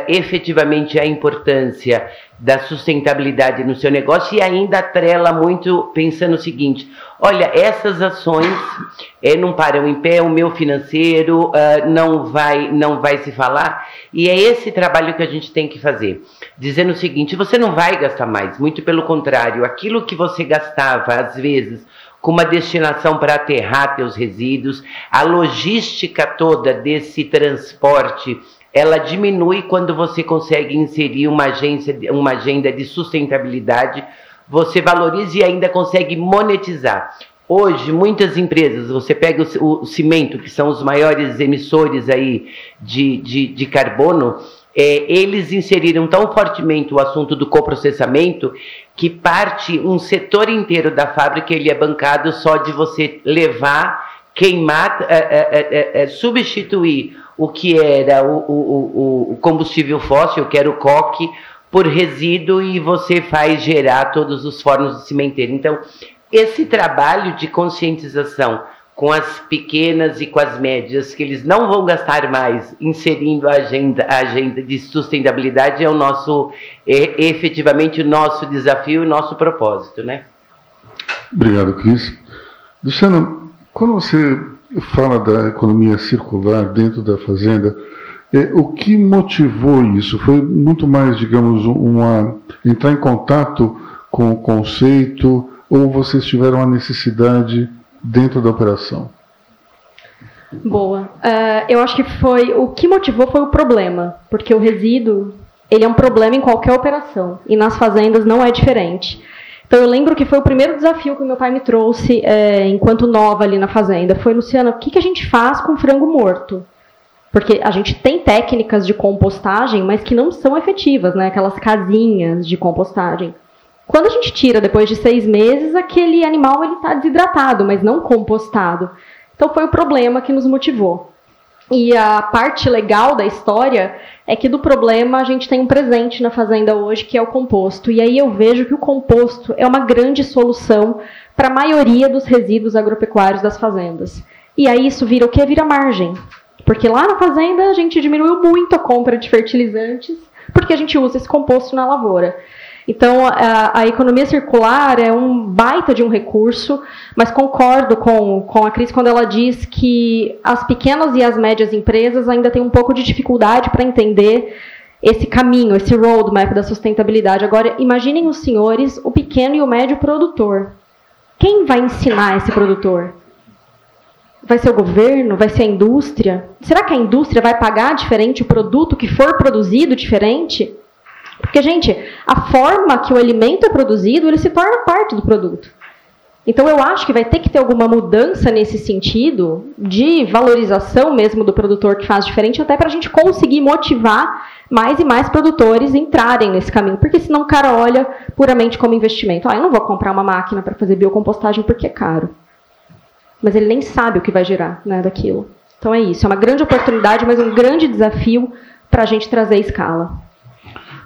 efetivamente a importância da sustentabilidade no seu negócio e ainda atrela muito pensando o seguinte: olha, essas ações é, não param em pé, o meu financeiro uh, não vai não vai se falar. E é esse trabalho que a gente tem que fazer, dizendo o seguinte: você não vai gastar mais, muito pelo contrário, aquilo que você gastava às vezes com uma destinação para aterrar teus resíduos, a logística toda desse transporte ela diminui quando você consegue inserir uma, agência, uma agenda de sustentabilidade, você valoriza e ainda consegue monetizar. Hoje, muitas empresas, você pega o, cimento, que são os maiores emissores aí de, de, de carbono, é, eles inseriram tão fortemente o assunto do coprocessamento que parte um setor inteiro da fábrica ele é bancado só de você levar, queimar, é, é, é, é substituir o que era o, o, o combustível fóssil, que era o coque, por resíduo e você faz gerar todos os fornos do cimenteiro. Então, esse trabalho de conscientização com as pequenas e com as médias, que eles não vão gastar mais inserindo a agenda, a agenda de sustentabilidade, é o nosso, é, efetivamente, o nosso desafio o nosso propósito, né? Obrigado, Cris. Luciana, quando você fala da economia circular dentro da fazenda, é, o que motivou isso? Foi muito mais, digamos, uma entrar em contato com o conceito ou vocês tiveram a necessidade dentro da operação? Boa. Uh, eu acho que foi o que motivou foi o problema, porque o resíduo ele é um problema em qualquer operação e nas fazendas não é diferente. Então eu lembro que foi o primeiro desafio que meu pai me trouxe é, enquanto nova ali na fazenda. Foi, Luciana, o que, que a gente faz com frango morto? Porque a gente tem técnicas de compostagem, mas que não são efetivas, né? Aquelas casinhas de compostagem. Quando a gente tira depois de seis meses, aquele animal ele está desidratado, mas não compostado. Então foi o problema que nos motivou. E a parte legal da história é que do problema a gente tem um presente na fazenda hoje, que é o composto. E aí eu vejo que o composto é uma grande solução para a maioria dos resíduos agropecuários das fazendas. E aí isso vira o que? Vira margem. Porque lá na fazenda a gente diminuiu muito a compra de fertilizantes, porque a gente usa esse composto na lavoura. Então, a, a, economia circular é um baita de um recurso, mas concordo com, com a Cris quando ela diz que as pequenas e as médias empresas ainda têm um pouco de dificuldade para entender esse caminho, esse roadmap da sustentabilidade. Agora, imaginem os senhores, o pequeno e o médio produtor. Quem vai ensinar esse produtor? Vai ser o governo? Vai ser a indústria? Será que a indústria vai pagar diferente o produto que for produzido diferente? Porque, gente, a forma que o alimento é produzido, ele se torna parte do produto. Então, eu acho que vai ter que ter alguma mudança nesse sentido de valorização mesmo do produtor que faz diferente, até para a gente conseguir motivar mais e mais produtores entrarem nesse caminho. Porque senão o cara olha puramente como investimento. Ah, eu não vou comprar uma máquina para fazer biocompostagem porque é caro. Mas ele nem sabe o que vai gerar né, daquilo. Então é isso. É uma grande oportunidade, mas um grande desafio para a gente trazer escala.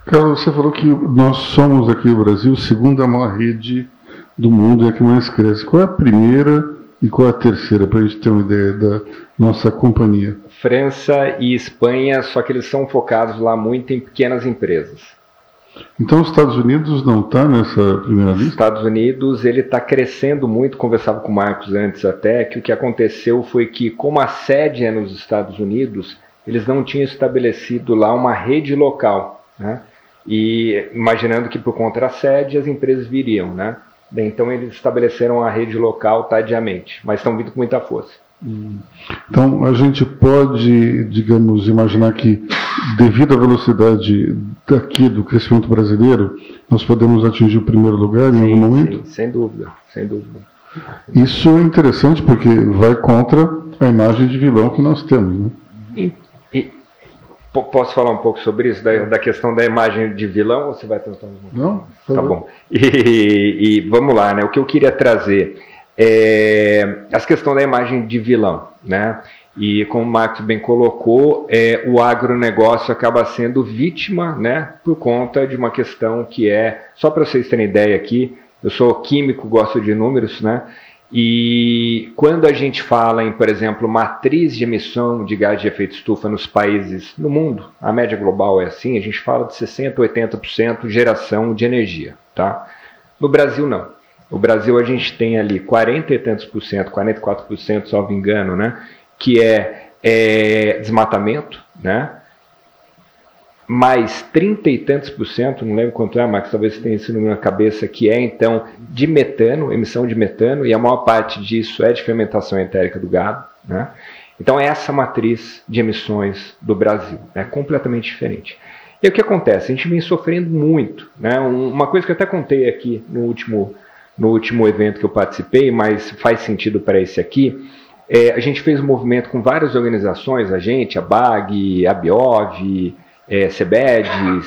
Carlos, você falou que nós somos aqui no Brasil a segunda maior rede do mundo e a que mais cresce. Qual é a primeira e qual é a terceira, para a gente ter uma ideia da nossa companhia? França e Espanha, só que eles são focados lá muito em pequenas empresas. Então, os Estados Unidos não está nessa primeira lista? Estados Unidos ele está crescendo muito. Conversava com o Marcos antes até que o que aconteceu foi que, como a sede é nos Estados Unidos, eles não tinham estabelecido lá uma rede local, né? E imaginando que por conta da sede as empresas viriam, né? Então eles estabeleceram a rede local tadiamente, mas estão vindo com muita força. Então a gente pode, digamos, imaginar que devido à velocidade daqui do crescimento brasileiro, nós podemos atingir o primeiro lugar em sim, algum momento? Sim, sem dúvida, sem dúvida. Isso é interessante porque vai contra a imagem de vilão que nós temos, né? Posso falar um pouco sobre isso, da, da, questão da imagem de vilão, ou você vai tentar? Não, tá bom. E, e vamos lá, né? O que eu queria trazer é, essa questão da imagem de vilão, né? E como o Marcos bem colocou, é, o agronegócio acaba sendo vítima, né, por conta de uma questão que é, só para vocês terem ideia aqui, eu sou químico, gosto de números, né? E quando a gente fala em, por exemplo, matriz de emissão de gás de efeito estufa nos países no mundo, a média global é assim, a gente fala de 60, 80% geração de energia, tá? No Brasil não. O Brasil a gente tem ali 40 e tantos por cento, 44%, salvo engano, né? Que é, é desmatamento, né? Mais 30 e tantos por cento, não lembro quanto é, mas talvez você tenha esse número na cabeça, que é então de metano, emissão de metano, e a maior parte disso é de fermentação entérica do gado. Né? Então, essa matriz de emissões do Brasil é completamente diferente. E o que acontece? A gente vem sofrendo muito. Né? Uma coisa que eu até contei aqui no último no último evento que eu participei, mas faz sentido para esse aqui. É, a gente fez um movimento com várias organizações, a gente, a BAG, a Biov, é, CEBEDES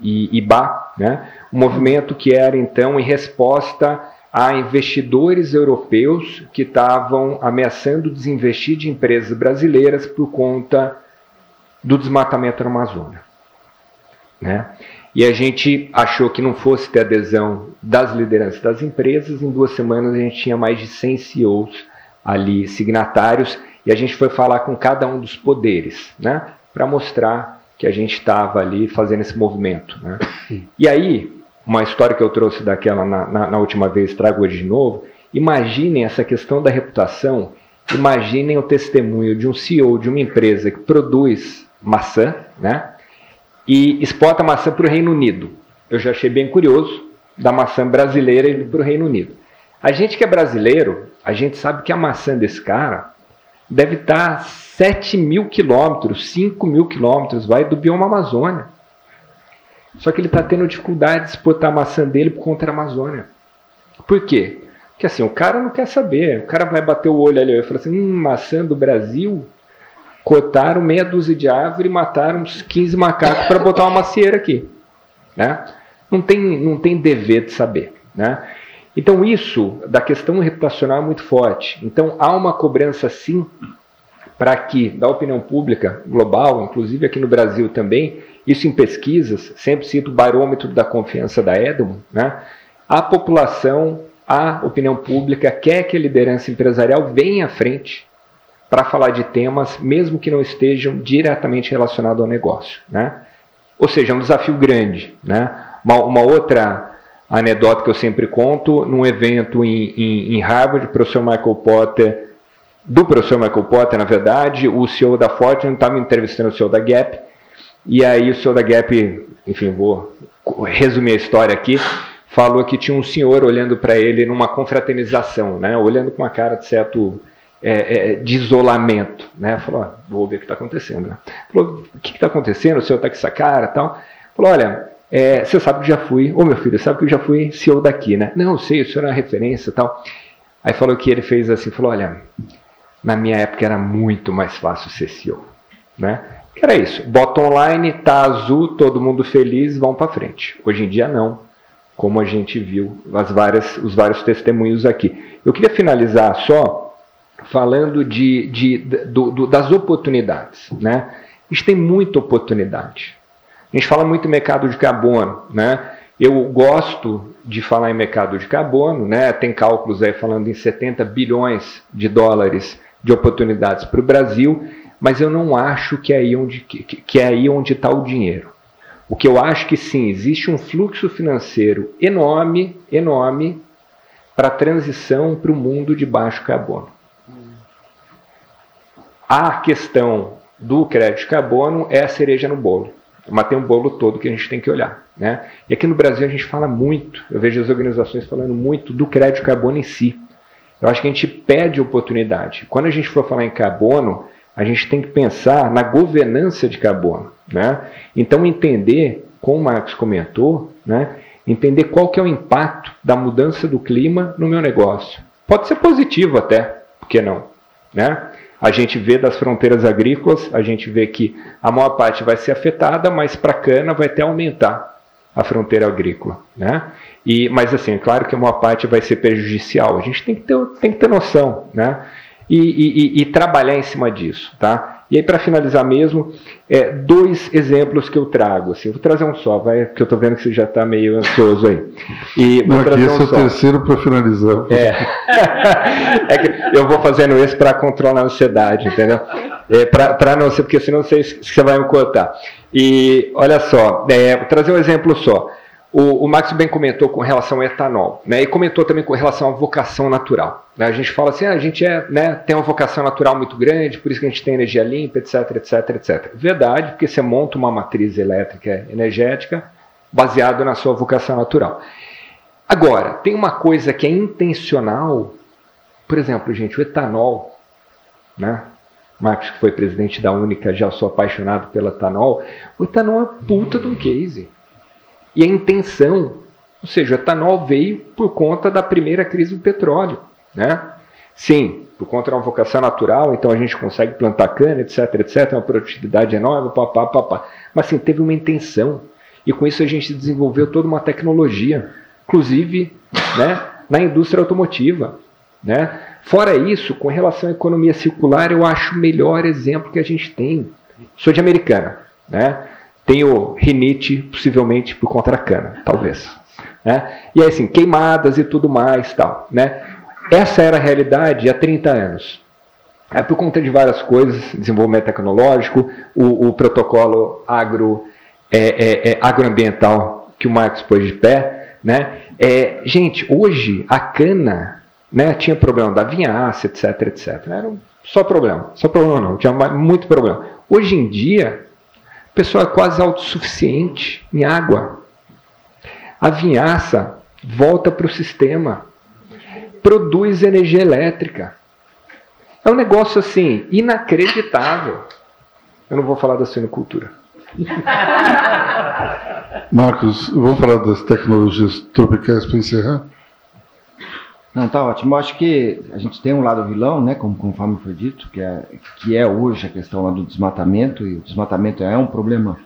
e IBA, né? um movimento que era então em resposta a investidores europeus que estavam ameaçando desinvestir de empresas brasileiras por conta do desmatamento na Amazônia. Né? E a gente achou que não fosse ter adesão das lideranças das empresas. Em duas semanas a gente tinha mais de 100 CEOs ali signatários e a gente foi falar com cada um dos poderes, né, para mostrar que a gente estava ali fazendo esse movimento. Né. E aí, uma história que eu trouxe daquela na, na, na última vez, trago hoje de novo. Imaginem essa questão da reputação. Imaginem o testemunho de um CEO de uma empresa que produz maçã, né? e exporta maçã para o Reino Unido. Eu já achei bem curioso da maçã brasileira para o Reino Unido. A gente que é brasileiro, a gente sabe que a maçã desse cara deve estar 7 mil quilômetros, 5 mil quilômetros, vai do bioma Amazônia. Só que ele está tendo dificuldade de exportar a maçã dele por conta da Amazônia. Por quê? Porque assim, o cara não quer saber. O cara vai bater o olho ali e falar assim: hum, maçã do Brasil? cortaram meia dúzia de árvore e mataram uns 15 macacos para botar uma macieira aqui. Né? Não, tem, não tem dever de saber. Né? Então, isso da questão reputacional é muito forte. Então, há uma cobrança, sim, para que, da opinião pública global, inclusive aqui no Brasil também, isso em pesquisas, sempre cito o barômetro da confiança da Edmo, né? a população, a opinião pública quer que a liderança empresarial venha à frente para falar de temas, mesmo que não estejam diretamente relacionados ao negócio. Né? Ou seja, é um desafio grande. Né? Uma, uma outra anedota que eu sempre conto, num evento em, em, em Harvard, o professor Michael Potter, do professor Michael Potter, na verdade, o CEO da Fortune estava entrevistando o CEO da Gap, e aí o CEO da Gap, enfim, vou resumir a história aqui, falou que tinha um senhor olhando para ele numa confraternização, né, olhando com uma cara de certo é, é, de isolamento, né? Falou, ó, vou ver o que está acontecendo. Né? Falou, o que está acontecendo? O senhor está com essa cara tal? Falou, olha, é, você sabe que já fui, ô meu filho, sabe que eu já fui CEO daqui, né? Não, sei, o senhor é uma referência tal. Aí falou que ele fez assim, falou, olha, na minha época era muito mais fácil ser CEO, né? Que era isso, bota online, tá azul, todo mundo feliz, vão para frente. Hoje em dia não, como a gente viu as várias, os vários testemunhos aqui. Eu queria finalizar só falando de, de, do, do, das oportunidades. Né? A gente tem muita oportunidade. A gente fala muito em mercado de carbono. Né? Eu gosto de falar em mercado de carbono, né? tem cálculos aí falando em 70 bilhões de dólares de oportunidades para o Brasil, mas eu não acho que é aí onde que, que é aí onde está o dinheiro. O que eu acho que sim, existe um fluxo financeiro enorme, enorme, para a transição para o mundo de baixo carbono. A questão do crédito carbono é a cereja no bolo, mas tem um bolo todo que a gente tem que olhar. Né? E aqui no Brasil a gente fala muito, eu vejo as organizações falando muito do crédito carbono em si. Eu acho que a gente perde oportunidade. Quando a gente for falar em carbono, a gente tem que pensar na governança de carbono. Né? Então, entender, como o Marcos comentou, né? entender qual que é o impacto da mudança do clima no meu negócio. Pode ser positivo até, por que não? Né? A gente vê das fronteiras agrícolas, a gente vê que a maior parte vai ser afetada, mas para cana vai até aumentar a fronteira agrícola. Né? E, mas assim, é claro que a maior parte vai ser prejudicial. A gente tem que ter, tem que ter noção. Né? E, e, e, trabalhar em cima disso. Tá? E aí, para finalizar mesmo, é, dois exemplos que eu trago. Assim, vou trazer um só, vai, porque eu estou vendo que você já está meio ansioso aí. E Não, aqui esse um é o só. terceiro para finalizar. É. é que eu vou fazendo esse para controlar a ansiedade, entendeu? É, para não ser, porque senão você, você vai me cortar. E olha só, é, vou trazer um exemplo só. O, o Max bem comentou com relação ao etanol, né? E comentou também com relação à vocação natural. Né? A gente fala assim, ah, a gente é, né, tem uma vocação natural muito grande, por isso que a gente tem energia limpa, etc, etc, etc. Verdade, porque você monta uma matriz elétrica energética baseado na sua vocação natural. Agora, tem uma coisa que é intencional, por exemplo, gente, o etanol, né? Marcos, que foi presidente da Única, já sou apaixonado pelo etanol. O etanol é puta de um case. E a intenção, ou seja, o etanol veio por conta da primeira crise do petróleo. Né? Sim, por conta uma vocação natural, então a gente consegue plantar cana, etc, etc, uma produtividade enorme, papá, papá. Mas sim, teve uma intenção. E com isso a gente desenvolveu toda uma tecnologia, inclusive né, na indústria automotiva. Né? Fora isso, com relação à economia circular, eu acho o melhor exemplo que a gente tem. Sou de Americana. Né? Tenho rinite, possivelmente por conta da cana, talvez. Né? E aí, assim, queimadas e tudo mais, tal. Né? Essa era a realidade há 30 anos. É por conta de várias coisas, desenvolvimento tecnológico, o, o protocolo agro, é, é, é, agroambiental que o Marcos pôs de pé. Né? É, gente, hoje a cana né, tinha problema da vinhaça, etc, etc. Era um, só problema, só problema não, tinha muito problema. Hoje em dia, a pessoa é quase autossuficiente em água. A vinhaça volta para o sistema, produz energia elétrica. É um negócio assim, inacreditável. Eu não vou falar da suinocultura. Marcos, vamos falar das tecnologias tropicais para encerrar? Não, tá ótimo. Eu acho que a gente tem um lado vilão, né, como conforme foi dito, que é, que é hoje a questão lá do desmatamento, e o desmatamento é um problema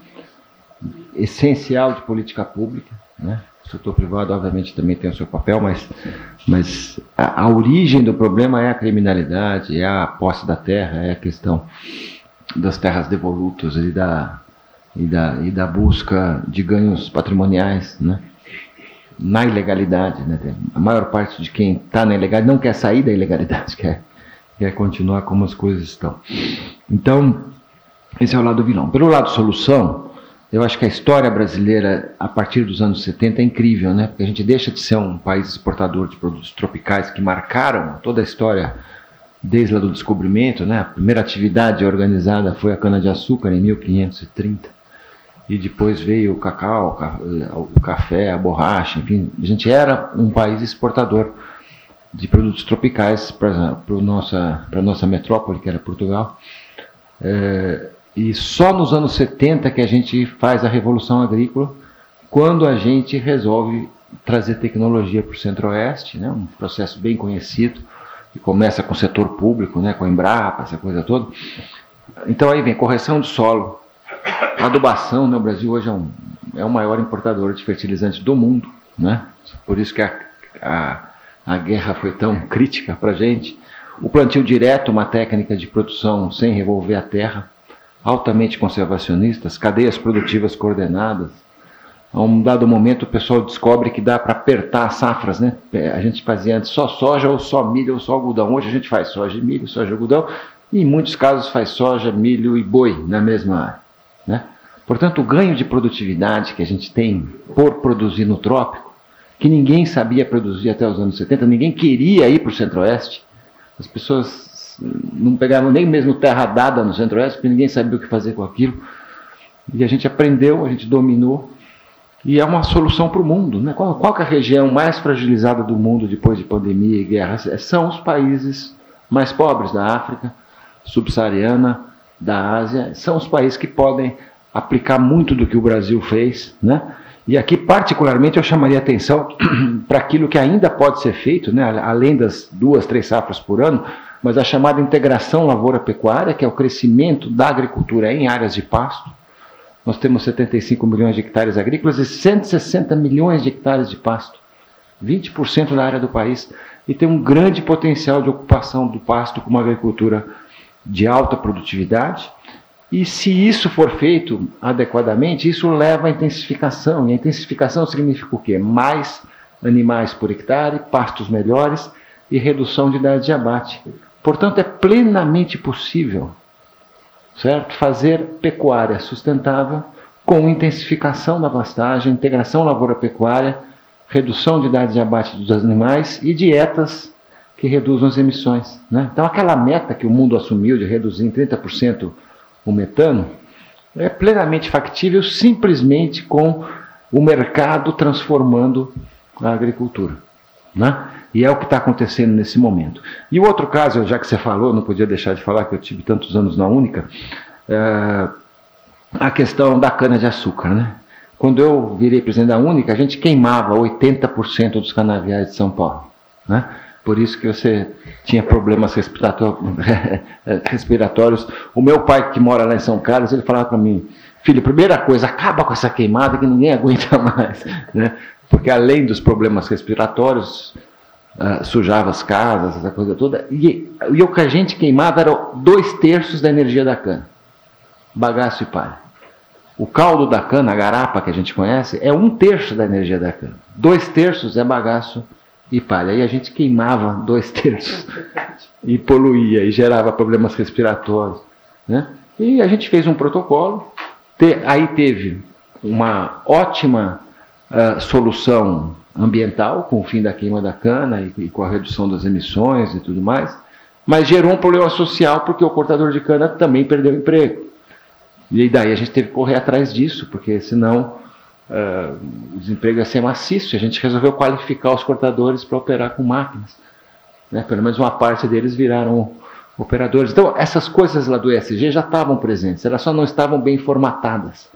essencial de política pública, né? O setor privado, obviamente, também tem o seu papel, mas, mas a, a origem do problema é a criminalidade, é a posse da terra, é a questão das terras devolutas e da, e da, e da busca de ganhos patrimoniais, né? Na ilegalidade. Né? A maior parte de quem está na ilegalidade não quer sair da ilegalidade, quer, quer continuar como as coisas estão. Então, esse é o lado vilão. Pelo lado solução, eu acho que a história brasileira, a partir dos anos 70, é incrível, né? Porque a gente deixa de ser um país exportador de produtos tropicais que marcaram toda a história desde lá do descobrimento, né? A primeira atividade organizada foi a cana-de-açúcar em 1530 e depois veio o cacau, o café, a borracha, enfim, a gente era um país exportador de produtos tropicais para a nossa, nossa metrópole, que era Portugal. É, e só nos anos 70 que a gente faz a revolução agrícola, quando a gente resolve trazer tecnologia para o Centro-Oeste, né, um processo bem conhecido, que começa com o setor público, né, com a Embrapa, essa coisa toda. Então aí vem correção de solo, adubação, né? O Brasil hoje é, um, é o maior importador de fertilizantes do mundo, né? Por isso que a, a, a guerra foi tão crítica para a gente. O plantio direto, uma técnica de produção sem revolver a terra, altamente conservacionistas, cadeias produtivas coordenadas. A um dado momento o pessoal descobre que dá para apertar as safras, né? A gente fazia antes só soja ou só milho ou só algodão. Hoje a gente faz soja e milho, soja e algodão. E em muitos casos faz soja, milho e boi na mesma área. Né? Portanto, o ganho de produtividade que a gente tem por produzir no trópico, que ninguém sabia produzir até os anos 70, ninguém queria ir para o centro-oeste, as pessoas não pegavam nem mesmo terra dada no centro-oeste, porque ninguém sabia o que fazer com aquilo. E a gente aprendeu, a gente dominou, e é uma solução para o mundo. Né? Qual, qual é a região mais fragilizada do mundo depois de pandemia e guerra? São os países mais pobres da África, subsaariana, da Ásia, são os países que podem aplicar muito do que o Brasil fez, né? E aqui, particularmente, eu chamaria atenção para aquilo que ainda pode ser feito, né? além das duas, três safras por ano, mas a chamada integração lavoura-pecuária, que é o crescimento da agricultura em áreas de pasto. Nós temos 75 milhões de hectares agrícolas e 160 milhões de hectares de pasto, 20% da área do país, e tem um grande potencial de ocupação do pasto com uma agricultura de alta produtividade. E se isso for feito adequadamente, isso leva à intensificação. E a intensificação significa o quê? Mais animais por hectare, pastos melhores e redução de idade de abate. Portanto, é plenamente possível, certo, fazer pecuária sustentável com intensificação da pastagem, integração lavoura-pecuária, redução de idade de abate dos animais e dietas que reduzam as emissões. Né? Então, aquela meta que o mundo assumiu de reduzir em 30% o metano é plenamente factível simplesmente com o mercado transformando a agricultura. Né? E é o que está acontecendo nesse momento. E o outro caso, já que você falou, não podia deixar de falar que eu tive tantos anos na Única, é a questão da cana-de-açúcar. Né? Quando eu virei presidente da Única, a gente queimava 80% dos canaviais de São Paulo. Né? Por isso que você tinha problemas respiratórios. O meu pai, que mora lá em São Carlos, ele falava para mim, filho, primeira coisa, acaba com essa queimada que ninguém aguenta mais. Né? Porque além dos problemas respiratórios, uh, sujava as casas, essa coisa toda. E, e o que a gente queimava era dois terços da energia da cana. Bagaço e palha. O caldo da cana, a garapa que a gente conhece, é um terço da energia da cana. Dois terços é bagaço e palha. Aí a gente queimava dois terços e poluía e gerava problemas respiratórios. Né? E a gente fez um protocolo, te, aí teve uma ótima uh, solução ambiental com o fim da queima da cana e, e, com a redução das emissões e tudo mais, mas gerou um problema social porque o cortador de cana também perdeu o emprego. E daí a gente teve que correr atrás disso, porque senão uh, o desemprego ia ser maciço. A gente resolveu qualificar os cortadores para operar com máquinas. Né? Pelo menos uma parte deles viraram operadores. Então, essas coisas lá do ESG já estavam presentes, elas só não estavam bem formatadas.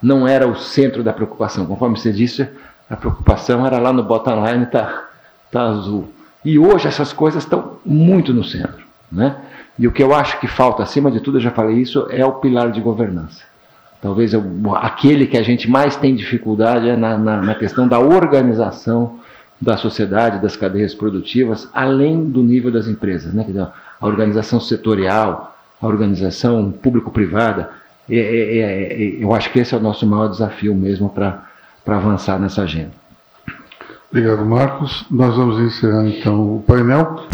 Não era o centro da preocupação. Conforme você disse, a preocupação era lá no bottom line, está tá azul. E hoje essas coisas estão muito no centro. Né? E o que eu acho que falta, acima de tudo, eu já falei isso, é o pilar de governança. Talvez eu, aquele que a gente mais tem dificuldade é na, na, na questão da organização da sociedade, das cadeias produtivas, além do nível das empresas. Né? A organização setorial, a organização público-privada. É, é, é, é, eu acho que esse é o nosso maior desafio mesmo para avançar nessa agenda. Obrigado, Marcos. Nós vamos encerrar então o painel.